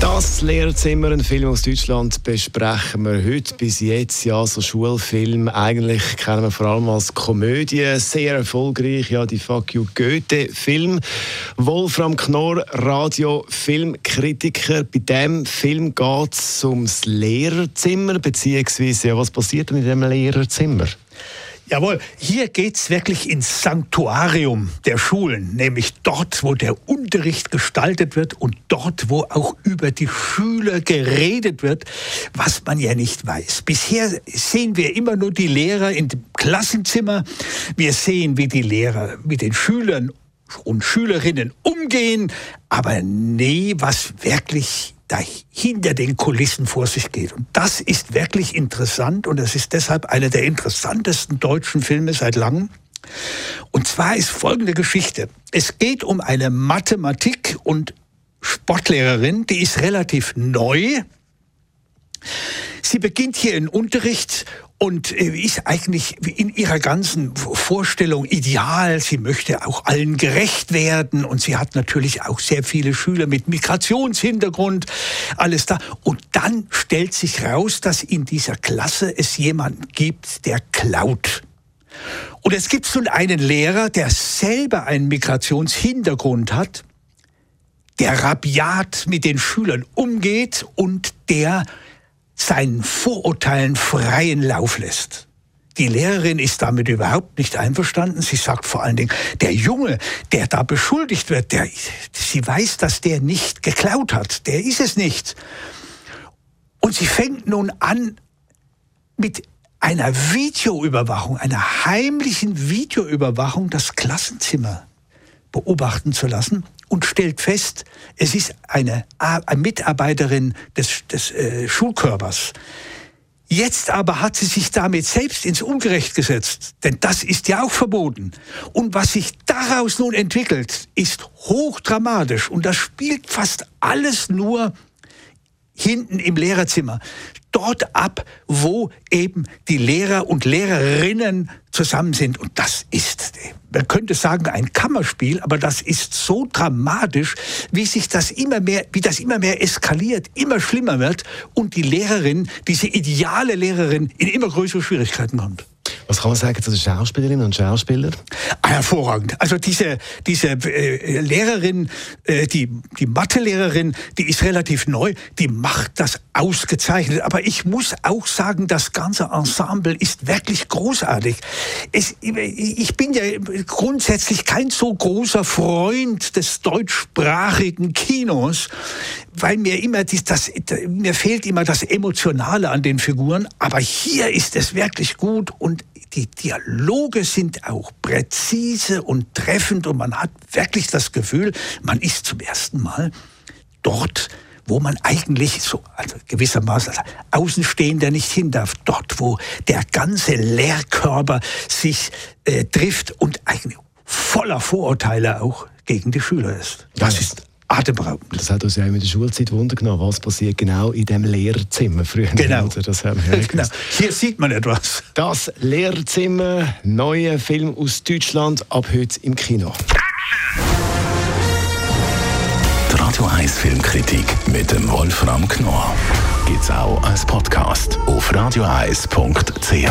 Das Lehrzimmer, ein Film aus Deutschland, besprechen wir heute. Bis jetzt ja so Schulfilm. Eigentlich kennen wir vor allem als Komödie. Sehr erfolgreich, ja, die Fuck You Goethe-Film. Wolfram Knorr, Radio-Filmkritiker. Bei diesem Film geht es ums Lehrerzimmer, beziehungsweise ja, was passiert denn in diesem Lehrerzimmer? Jawohl, hier geht's wirklich ins Sanktuarium der Schulen, nämlich dort, wo der Unterricht gestaltet wird und dort, wo auch über die Schüler geredet wird, was man ja nicht weiß. Bisher sehen wir immer nur die Lehrer in dem Klassenzimmer. Wir sehen, wie die Lehrer mit den Schülern und Schülerinnen umgehen, aber nee, was wirklich da hinter den Kulissen vor sich geht. Und das ist wirklich interessant und es ist deshalb einer der interessantesten deutschen Filme seit langem. Und zwar ist folgende Geschichte. Es geht um eine Mathematik- und Sportlehrerin, die ist relativ neu. Sie beginnt hier in Unterricht und äh, ist eigentlich in ihrer ganzen Vorstellung ideal. Sie möchte auch allen gerecht werden und sie hat natürlich auch sehr viele Schüler mit Migrationshintergrund, alles da. Und dann stellt sich raus, dass in dieser Klasse es jemanden gibt, der klaut. Und es gibt nun einen Lehrer, der selber einen Migrationshintergrund hat, der rabiat mit den Schülern umgeht und der seinen Vorurteilen freien Lauf lässt. Die Lehrerin ist damit überhaupt nicht einverstanden. Sie sagt vor allen Dingen, der Junge, der da beschuldigt wird, der, sie weiß, dass der nicht geklaut hat. Der ist es nicht. Und sie fängt nun an, mit einer Videoüberwachung, einer heimlichen Videoüberwachung das Klassenzimmer beobachten zu lassen und stellt fest, es ist eine, eine Mitarbeiterin des, des äh, Schulkörpers. Jetzt aber hat sie sich damit selbst ins Ungerecht gesetzt, denn das ist ja auch verboten. Und was sich daraus nun entwickelt, ist hochdramatisch und das spielt fast alles nur hinten im Lehrerzimmer. Dort ab, wo eben die Lehrer und Lehrerinnen zusammen sind. Und das ist, man könnte sagen, ein Kammerspiel, aber das ist so dramatisch, wie sich das immer mehr, wie das immer mehr eskaliert, immer schlimmer wird und die Lehrerin, diese ideale Lehrerin, in immer größere Schwierigkeiten kommt. Was kann man sagen zu den Schauspielerinnen und Schauspielern? Ah, hervorragend. Also diese, diese äh, Lehrerin, äh, die, die Mathelehrerin, die ist relativ neu, die macht das ausgezeichnet. Aber ich muss auch sagen, das ganze Ensemble ist wirklich großartig. Es, ich bin ja grundsätzlich kein so großer Freund des deutschsprachigen Kinos, weil mir immer das, das, mir fehlt immer das Emotionale an den Figuren. Aber hier ist es wirklich gut und die Dialoge sind auch präzise und treffend und man hat wirklich das Gefühl, man ist zum ersten Mal dort, wo man eigentlich so also gewissermaßen als Außenstehender nicht hin darf. Dort, wo der ganze Lehrkörper sich äh, trifft und eigentlich voller Vorurteile auch gegen die Schüler ist. Das ist atemberaubend. Das hat uns ja in der Schulzeit Wunder genommen, was passiert genau in dem Lehrzimmer früher. Genau. Also das haben wir genau. Hier sieht man etwas. Das Lehrzimmer, neuer Film aus Deutschland, ab heute im Kino. Die Radio 1 Filmkritik mit dem Wolfram Knorr gibt es auch als Podcast auf radioeis.ch.